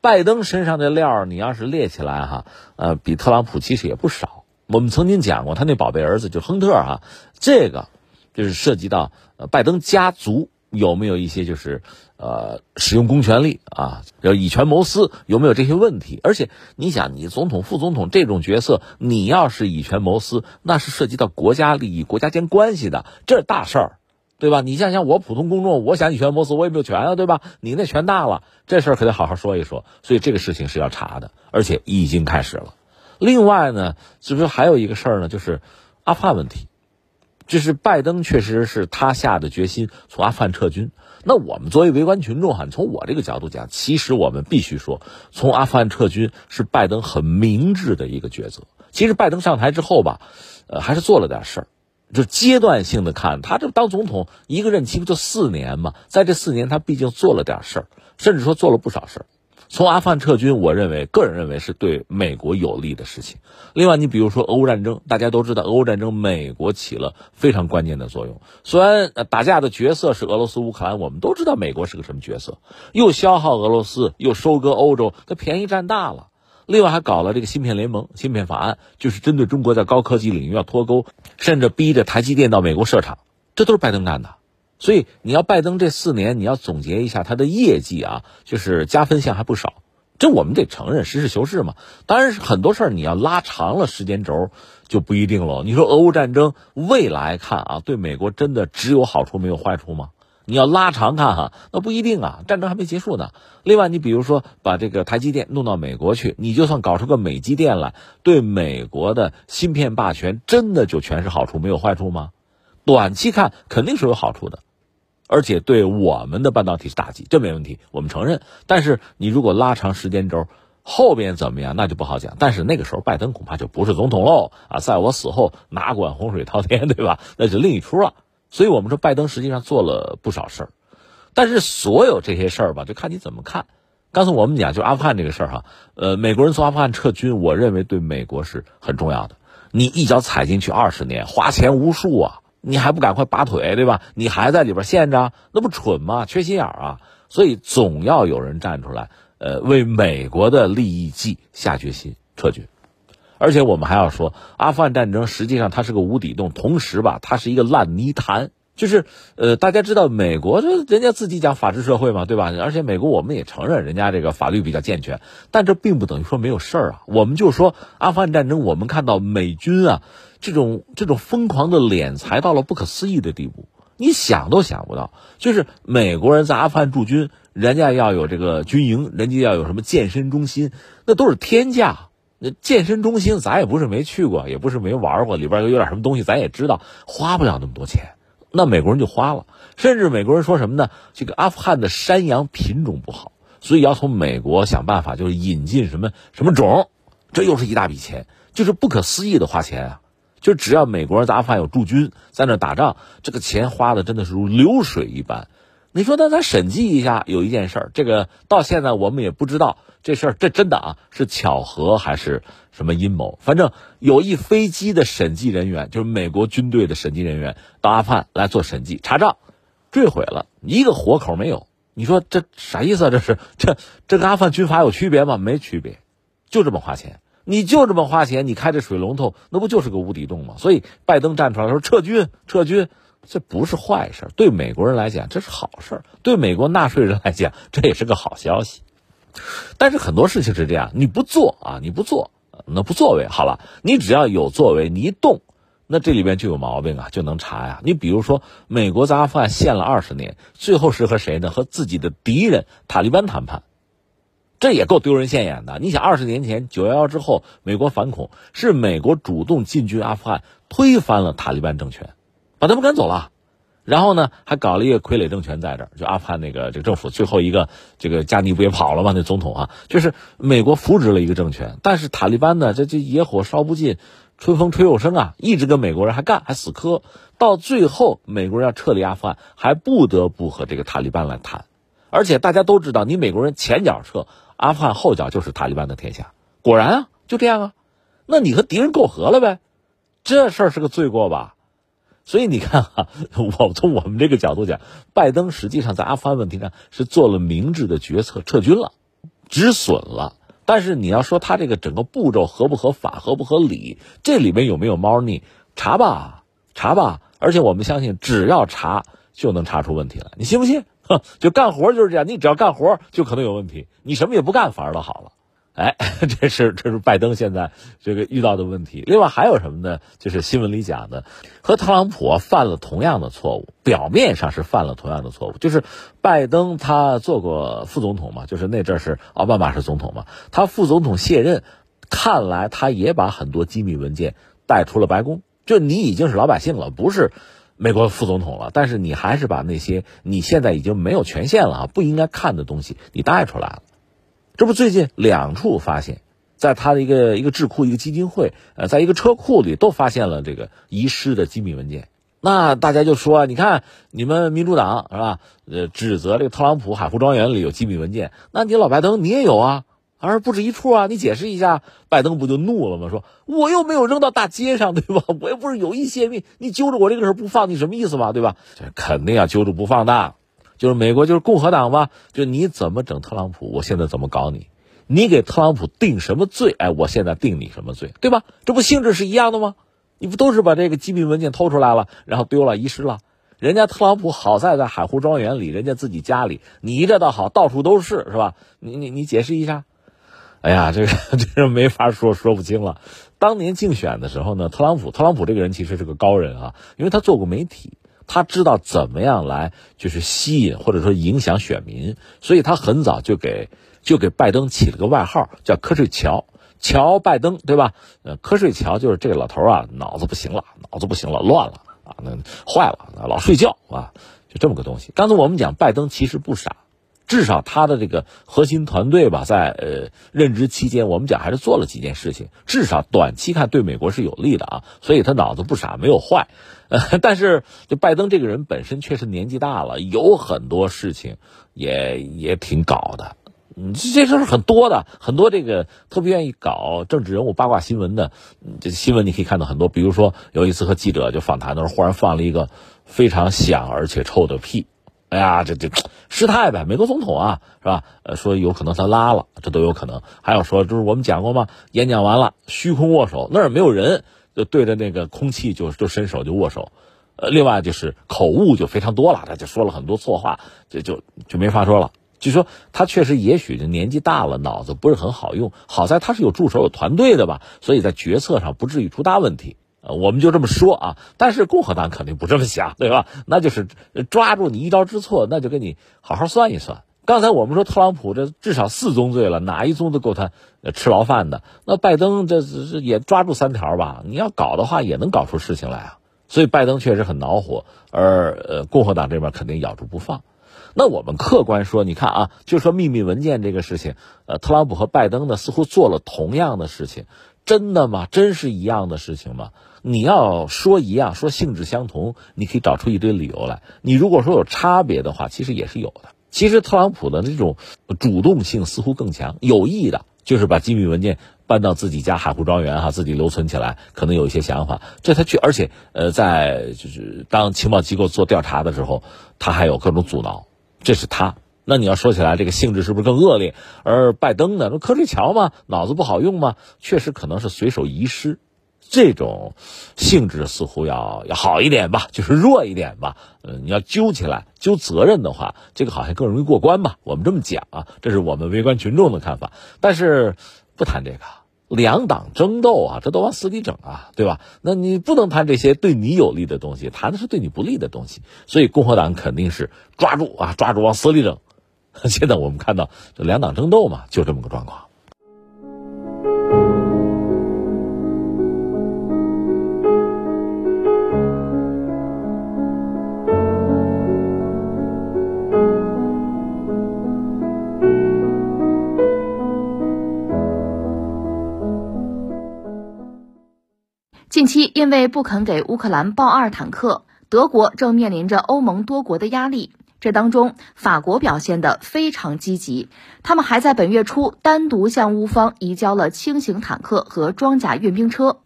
拜登身上的料你要是列起来哈，呃，比特朗普其实也不少。我们曾经讲过，他那宝贝儿子就亨特哈，这个就是涉及到呃拜登家族。有没有一些就是，呃，使用公权力啊，要以权谋私，有没有这些问题？而且你想，你总统、副总统这种角色，你要是以权谋私，那是涉及到国家利益、国家间关系的，这是大事儿。对吧？你想想我普通公众，我想以权谋私，我也没有权啊，对吧？你那权大了，这事儿可得好好说一说。所以这个事情是要查的，而且已经开始了。另外呢，就是还有一个事儿呢，就是阿富汗问题，就是拜登确实是他下的决心从阿富汗撤军。那我们作为围观群众哈，从我这个角度讲，其实我们必须说，从阿富汗撤军是拜登很明智的一个抉择。其实拜登上台之后吧，呃，还是做了点事儿。就阶段性的看，他这当总统一个任期不就四年嘛？在这四年，他毕竟做了点事儿，甚至说做了不少事儿。从阿富汗撤军，我认为个人认为是对美国有利的事情。另外，你比如说俄乌战争，大家都知道，俄乌战争美国起了非常关键的作用。虽然打架的角色是俄罗斯、乌克兰，我们都知道美国是个什么角色，又消耗俄罗斯，又收割欧洲，他便宜占大了。另外还搞了这个芯片联盟、芯片法案，就是针对中国在高科技领域要脱钩，甚至逼着台积电到美国设厂，这都是拜登干的。所以你要拜登这四年，你要总结一下他的业绩啊，就是加分项还不少。这我们得承认，实事求是嘛。当然是很多事儿你要拉长了时间轴就不一定了。你说俄乌战争未来看啊，对美国真的只有好处没有坏处吗？你要拉长看哈，那不一定啊，战争还没结束呢。另外，你比如说把这个台积电弄到美国去，你就算搞出个美积电来，对美国的芯片霸权真的就全是好处没有坏处吗？短期看肯定是有好处的，而且对我们的半导体是打击，这没问题，我们承认。但是你如果拉长时间轴，后边怎么样那就不好讲。但是那个时候拜登恐怕就不是总统喽啊，在我死后哪管洪水滔天，对吧？那就另一出了。所以我们说，拜登实际上做了不少事儿，但是所有这些事儿吧，就看你怎么看。刚才我们讲，就阿富汗这个事儿哈，呃，美国人从阿富汗撤军，我认为对美国是很重要的。你一脚踩进去二十年，花钱无数啊，你还不赶快拔腿，对吧？你还在里边陷着，那不蠢吗？缺心眼儿啊！所以总要有人站出来，呃，为美国的利益计下决心撤军。而且我们还要说，阿富汗战争实际上它是个无底洞，同时吧，它是一个烂泥潭。就是，呃，大家知道美国这人家自己讲法治社会嘛，对吧？而且美国我们也承认人家这个法律比较健全，但这并不等于说没有事儿啊。我们就说阿富汗战争，我们看到美军啊这种这种疯狂的敛财到了不可思议的地步，你想都想不到。就是美国人在阿富汗驻军，人家要有这个军营，人家要有什么健身中心，那都是天价。那健身中心咱也不是没去过，也不是没玩过，里边有点什么东西咱也知道，花不了那么多钱。那美国人就花了，甚至美国人说什么呢？这个阿富汗的山羊品种不好，所以要从美国想办法，就是引进什么什么种，这又是一大笔钱，就是不可思议的花钱啊！就只要美国人在阿富汗有驻军在那打仗，这个钱花的真的是如流水一般。你说，那咱审计一下，有一件事儿，这个到现在我们也不知道这事儿，这真的啊是巧合还是什么阴谋？反正有一飞机的审计人员，就是美国军队的审计人员，到阿富汗来做审计查账，坠毁了一个活口没有。你说这啥意思啊？这是这这跟阿富汗军阀有区别吗？没区别，就这么花钱，你就这么花钱，你开这水龙头，那不就是个无底洞吗？所以拜登站出来说撤军，撤军。这不是坏事，对美国人来讲这是好事，对美国纳税人来讲这也是个好消息。但是很多事情是这样，你不做啊，你不做，那不作为好了，你只要有作为，你一动，那这里边就有毛病啊，就能查呀。你比如说，美国在阿富汗陷了二十年，最后是和谁呢？和自己的敌人塔利班谈判，这也够丢人现眼的。你想，二十年前九幺幺之后，美国反恐是美国主动进军阿富汗，推翻了塔利班政权。把他们赶走了，然后呢，还搞了一个傀儡政权在这儿，就阿富汗那个这个政府最后一个这个加尼不也跑了吗？那总统啊，就是美国扶植了一个政权，但是塔利班呢，这这野火烧不尽，春风吹又生啊，一直跟美国人还干，还死磕，到最后美国人要撤离阿富汗，还不得不和这个塔利班来谈，而且大家都知道，你美国人前脚撤阿富汗，后脚就是塔利班的天下，果然啊，就这样啊，那你和敌人媾和了呗，这事儿是个罪过吧？所以你看哈，我从我们这个角度讲，拜登实际上在阿富汗问题上是做了明智的决策，撤军了，止损了。但是你要说他这个整个步骤合不合法、合不合理，这里面有没有猫腻？查吧，查吧。而且我们相信，只要查就能查出问题来。你信不信？哼，就干活就是这样，你只要干活就可能有问题，你什么也不干反而倒好了。哎，这是这是拜登现在这个遇到的问题。另外还有什么呢？就是新闻里讲的，和特朗普犯了同样的错误，表面上是犯了同样的错误。就是拜登他做过副总统嘛，就是那阵是奥巴马是总统嘛，他副总统卸任，看来他也把很多机密文件带出了白宫。就你已经是老百姓了，不是美国副总统了，但是你还是把那些你现在已经没有权限了，不应该看的东西你带出来了。这不最近两处发现，在他的一个一个智库、一个基金会，呃，在一个车库里都发现了这个遗失的机密文件。那大家就说，你看你们民主党是吧？呃，指责这个特朗普海湖庄园里有机密文件，那你老拜登你也有啊，而不止一处啊，你解释一下。拜登不就怒了吗？说我又没有扔到大街上，对吧？我又不是有意泄密，你揪着我这个事不放，你什么意思嘛？对吧？这肯定要揪住不放的。就是美国，就是共和党吧？就你怎么整特朗普，我现在怎么搞你？你给特朗普定什么罪？哎，我现在定你什么罪？对吧？这不性质是一样的吗？你不都是把这个机密文件偷出来了，然后丢了、遗失了？人家特朗普好在在海湖庄园里，人家自己家里，你这倒好，到处都是，是吧？你你你解释一下。哎呀，这个这没法说，说不清了。当年竞选的时候呢，特朗普，特朗普这个人其实是个高人啊，因为他做过媒体。他知道怎么样来就是吸引或者说影响选民，所以他很早就给就给拜登起了个外号叫瞌睡乔，乔拜登对吧？呃，瞌睡乔就是这个老头啊，脑子不行了，脑子不行了，乱了啊，那坏了，老睡觉啊，就这么个东西。刚才我们讲拜登其实不傻。至少他的这个核心团队吧，在呃任职期间，我们讲还是做了几件事情，至少短期看对美国是有利的啊，所以他脑子不傻，没有坏。呃，但是就拜登这个人本身确实年纪大了，有很多事情也也挺搞的，嗯，这事儿很多的，很多这个特别愿意搞政治人物八卦新闻的，这新闻你可以看到很多，比如说有一次和记者就访谈的时候，忽然放了一个非常响而且臭的屁。哎呀，这这失态呗！美国总统啊，是吧？呃，说有可能他拉了，这都有可能。还有说，就是我们讲过吗？演讲完了，虚空握手，那儿没有人，就对着那个空气就就伸手就握手。呃，另外就是口误就非常多了，他就说了很多错话，就就就没法说了。就说他确实也许就年纪大了，脑子不是很好用。好在他是有助手、有团队的吧，所以在决策上不至于出大问题。呃，我们就这么说啊，但是共和党肯定不这么想，对吧？那就是抓住你一招之错，那就跟你好好算一算。刚才我们说特朗普这至少四宗罪了，哪一宗都够他吃牢饭的。那拜登这这也抓住三条吧？你要搞的话，也能搞出事情来啊。所以拜登确实很恼火，而呃共和党这边肯定咬住不放。那我们客观说，你看啊，就说秘密文件这个事情，呃，特朗普和拜登呢似乎做了同样的事情，真的吗？真是一样的事情吗？你要说一样，说性质相同，你可以找出一堆理由来。你如果说有差别的话，其实也是有的。其实特朗普的这种主动性似乎更强，有意的，就是把机密文件搬到自己家海湖庄园哈，自己留存起来，可能有一些想法。这他去，而且呃，在就是当情报机构做调查的时候，他还有各种阻挠，这是他。那你要说起来，这个性质是不是更恶劣？而拜登呢？那瞌睡桥嘛，脑子不好用吗？确实可能是随手遗失。这种性质似乎要要好一点吧，就是弱一点吧。嗯，你要揪起来揪责任的话，这个好像更容易过关吧。我们这么讲啊，这是我们围观群众的看法。但是不谈这个，两党争斗啊，这都往死里整啊，对吧？那你不能谈这些对你有利的东西，谈的是对你不利的东西。所以共和党肯定是抓住啊，抓住往死里整。现在我们看到这两党争斗嘛，就这么个状况。近期，因为不肯给乌克兰豹二坦克，德国正面临着欧盟多国的压力。这当中，法国表现得非常积极，他们还在本月初单独向乌方移交了轻型坦克和装甲运兵车。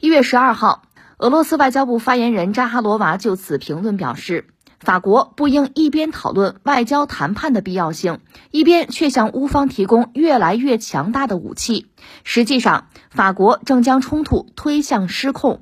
一月十二号，俄罗斯外交部发言人扎哈罗娃就此评论表示。法国不应一边讨论外交谈判的必要性，一边却向乌方提供越来越强大的武器。实际上，法国正将冲突推向失控。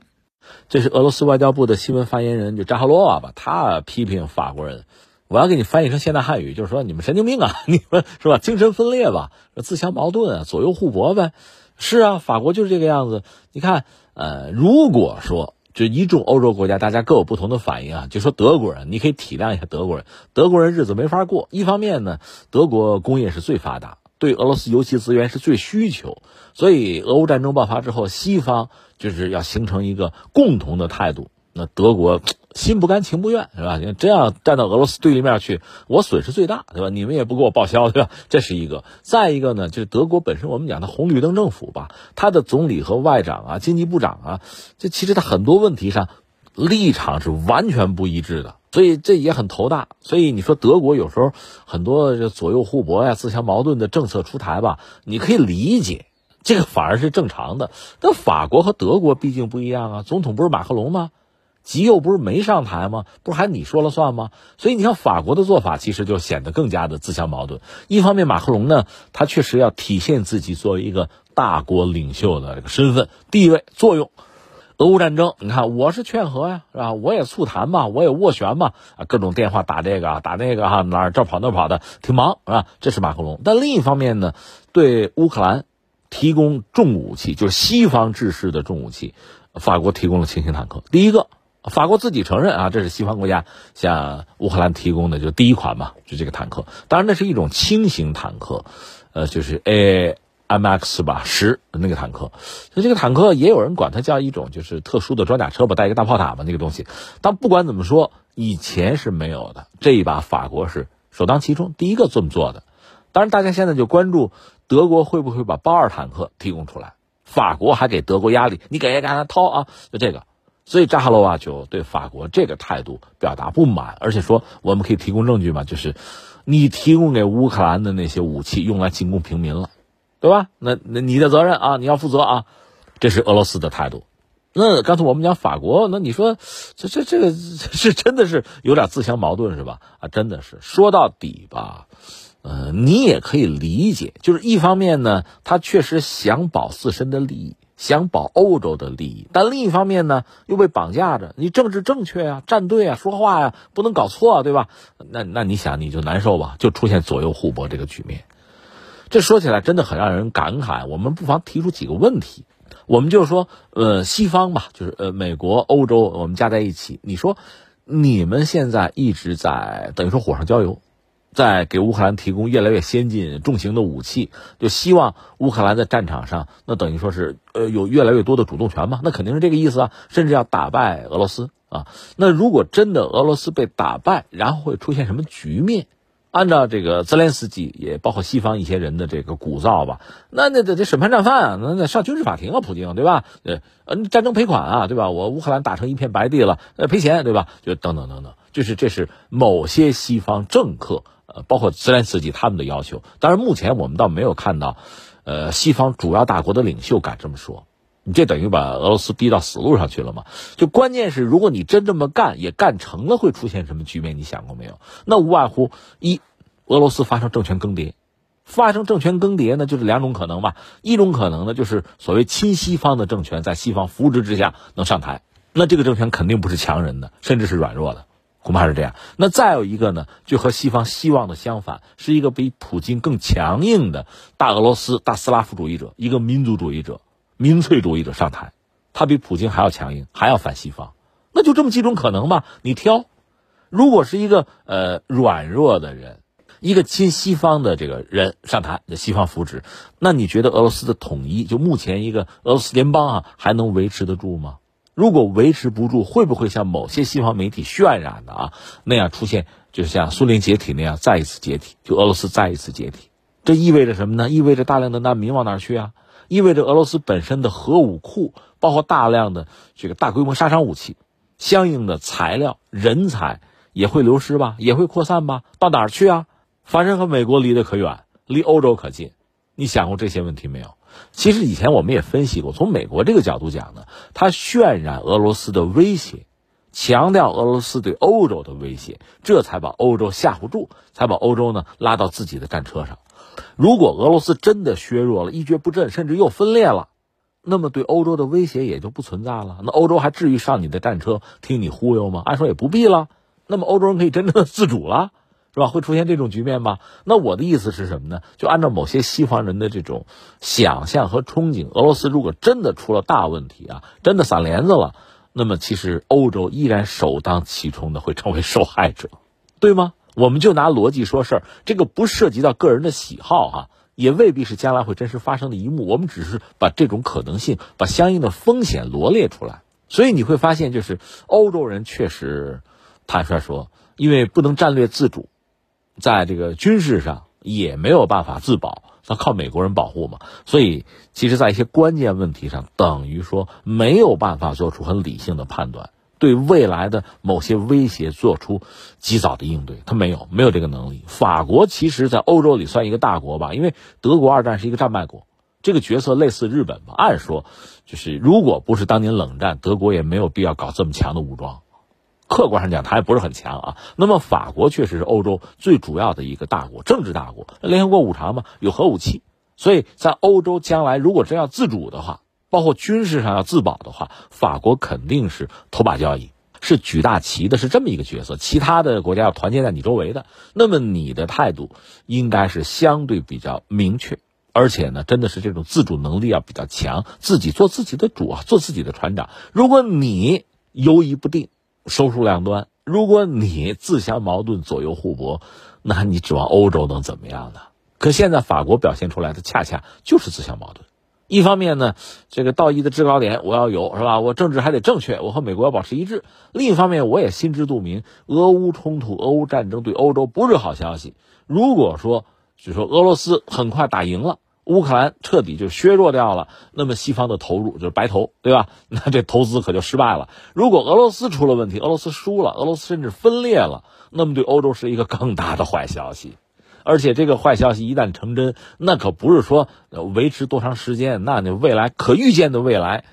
这是俄罗斯外交部的新闻发言人就扎哈罗娃吧？他批评法国人，我要给你翻译成现代汉语，就是说你们神经病啊，你们是吧？精神分裂吧，自相矛盾啊，左右互搏呗。是啊，法国就是这个样子。你看，呃，如果说。就一众欧洲国家，大家各有不同的反应啊。就说德国人，你可以体谅一下德国人。德国人日子没法过。一方面呢，德国工业是最发达，对俄罗斯油气资源是最需求，所以俄乌战争爆发之后，西方就是要形成一个共同的态度。那德国心不甘情不愿是吧？你这样站到俄罗斯对立面去，我损失最大，对吧？你们也不给我报销，对吧？这是一个。再一个呢，就是德国本身，我们讲的红绿灯政府吧，他的总理和外长啊、经济部长啊，这其实他很多问题上立场是完全不一致的，所以这也很头大。所以你说德国有时候很多这左右互搏呀、自相矛盾的政策出台吧，你可以理解，这个反而是正常的。但法国和德国毕竟不一样啊，总统不是马克龙吗？极右不是没上台吗？不是还你说了算吗？所以你看法国的做法，其实就显得更加的自相矛盾。一方面，马克龙呢，他确实要体现自己作为一个大国领袖的这个身份、地位、作用。俄乌战争，你看我是劝和呀，是吧？我也促谈嘛，我也斡旋嘛，啊，各种电话打这个打那个哈，哪儿这跑那跑的，挺忙，是吧？这是马克龙。但另一方面呢，对乌克兰提供重武器，就是西方制式的重武器，法国提供了轻型坦克。第一个。法国自己承认啊，这是西方国家向乌克兰提供的，就第一款嘛，就这个坦克。当然，那是一种轻型坦克，呃，就是 A M X 吧，十那个坦克。所以这个坦克也有人管它叫一种就是特殊的装甲车吧，带一个大炮塔嘛，那个东西。但不管怎么说，以前是没有的。这一把法国是首当其冲，第一个这么做的。当然，大家现在就关注德国会不会把豹二坦克提供出来。法国还给德国压力，你给给他掏啊，就这个。所以扎哈罗娃就对法国这个态度表达不满，而且说我们可以提供证据嘛，就是你提供给乌克兰的那些武器用来进攻平民了，对吧？那那你的责任啊，你要负责啊，这是俄罗斯的态度。那刚才我们讲法国，那你说这这这个是真的是有点自相矛盾是吧？啊，真的是说到底吧，呃，你也可以理解，就是一方面呢，他确实想保自身的利益。想保欧洲的利益，但另一方面呢，又被绑架着。你政治正确啊，站队啊，说话呀，不能搞错，对吧？那那你想，你就难受吧，就出现左右互搏这个局面。这说起来真的很让人感慨。我们不妨提出几个问题，我们就说，呃，西方吧，就是呃，美国、欧洲，我们加在一起，你说，你们现在一直在等于说火上浇油。在给乌克兰提供越来越先进重型的武器，就希望乌克兰在战场上，那等于说是呃有越来越多的主动权嘛？那肯定是这个意思啊，甚至要打败俄罗斯啊。那如果真的俄罗斯被打败，然后会出现什么局面？按照这个泽连斯基也包括西方一些人的这个鼓噪吧，那那得得审判战犯啊，那那上军事法庭啊，普京对吧？呃，战争赔款啊，对吧？我乌克兰打成一片白地了，呃赔钱对吧？就等等等等，就是这是某些西方政客。呃，包括泽连斯基他们的要求，但是目前我们倒没有看到，呃，西方主要大国的领袖敢这么说。这等于把俄罗斯逼到死路上去了嘛？就关键是，如果你真这么干，也干成了，会出现什么局面？你想过没有？那无外乎一，俄罗斯发生政权更迭，发生政权更迭呢，就是两种可能吧。一种可能呢，就是所谓亲西方的政权在西方扶植之下能上台，那这个政权肯定不是强人的，甚至是软弱的。恐怕是这样。那再有一个呢，就和西方希望的相反，是一个比普京更强硬的大俄罗斯、大斯拉夫主义者，一个民族主义者、民粹主义者上台，他比普京还要强硬，还要反西方。那就这么几种可能吧，你挑。如果是一个呃软弱的人，一个亲西方的这个人上台，西方扶植，那你觉得俄罗斯的统一，就目前一个俄罗斯联邦啊，还能维持得住吗？如果维持不住，会不会像某些西方媒体渲染的啊那样出现，就像苏联解体那样再一次解体，就俄罗斯再一次解体？这意味着什么呢？意味着大量的难民往哪去啊？意味着俄罗斯本身的核武库，包括大量的这个大规模杀伤武器，相应的材料、人才也会流失吧？也会扩散吧？到哪儿去啊？反正和美国离得可远，离欧洲可近。你想过这些问题没有？其实以前我们也分析过，从美国这个角度讲呢，它渲染俄罗斯的威胁，强调俄罗斯对欧洲的威胁，这才把欧洲吓唬住，才把欧洲呢拉到自己的战车上。如果俄罗斯真的削弱了，一蹶不振，甚至又分裂了，那么对欧洲的威胁也就不存在了。那欧洲还至于上你的战车听你忽悠吗？按说也不必了。那么欧洲人可以真正的自主了。是吧？会出现这种局面吗？那我的意思是什么呢？就按照某些西方人的这种想象和憧憬，俄罗斯如果真的出了大问题啊，真的散帘子了，那么其实欧洲依然首当其冲的会成为受害者，对吗？我们就拿逻辑说事儿，这个不涉及到个人的喜好哈，也未必是将来会真实发生的一幕。我们只是把这种可能性、把相应的风险罗列出来。所以你会发现，就是欧洲人确实，坦率说，因为不能战略自主，在这个军事上也没有办法自保，要靠美国人保护嘛。所以，其实，在一些关键问题上，等于说没有办法做出很理性的判断。对未来的某些威胁做出及早的应对，他没有，没有这个能力。法国其实，在欧洲里算一个大国吧，因为德国二战是一个战败国，这个角色类似日本吧。按说，就是如果不是当年冷战，德国也没有必要搞这么强的武装。客观上讲，它也不是很强啊。那么，法国确实是欧洲最主要的一个大国，政治大国，联合国五常嘛，有核武器，所以在欧洲将来如果真要自主的话。包括军事上要自保的话，法国肯定是头把交椅，是举大旗的，是这么一个角色。其他的国家要团结在你周围的，那么你的态度应该是相对比较明确，而且呢，真的是这种自主能力要比较强，自己做自己的主啊，做自己的船长。如果你犹疑不定、收束两端，如果你自相矛盾、左右互搏，那你指望欧洲能怎么样呢？可现在法国表现出来的恰恰就是自相矛盾。一方面呢，这个道义的制高点我要有，是吧？我政治还得正确，我和美国要保持一致。另一方面，我也心知肚明，俄乌冲突、俄乌战争对欧洲不是好消息。如果说，就说俄罗斯很快打赢了，乌克兰彻底就削弱掉了，那么西方的投入就是白投，对吧？那这投资可就失败了。如果俄罗斯出了问题，俄罗斯输了，俄罗斯甚至分裂了，那么对欧洲是一个更大的坏消息。而且这个坏消息一旦成真，那可不是说维持多长时间，那你未来可预见的未来，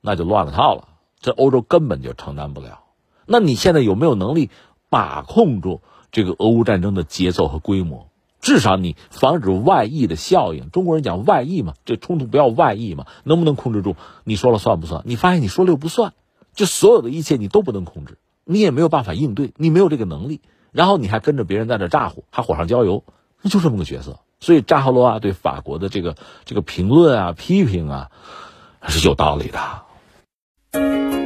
那就乱了套了。这欧洲根本就承担不了。那你现在有没有能力把控住这个俄乌战争的节奏和规模？至少你防止外溢的效应。中国人讲外溢嘛，这冲突不要外溢嘛，能不能控制住？你说了算不算？你发现你说了又不算，就所有的一切你都不能控制，你也没有办法应对，你没有这个能力。然后你还跟着别人在这咋呼，还火上浇油。那就这么个角色，所以扎哈罗娃对法国的这个这个评论啊、批评啊，是有道理的。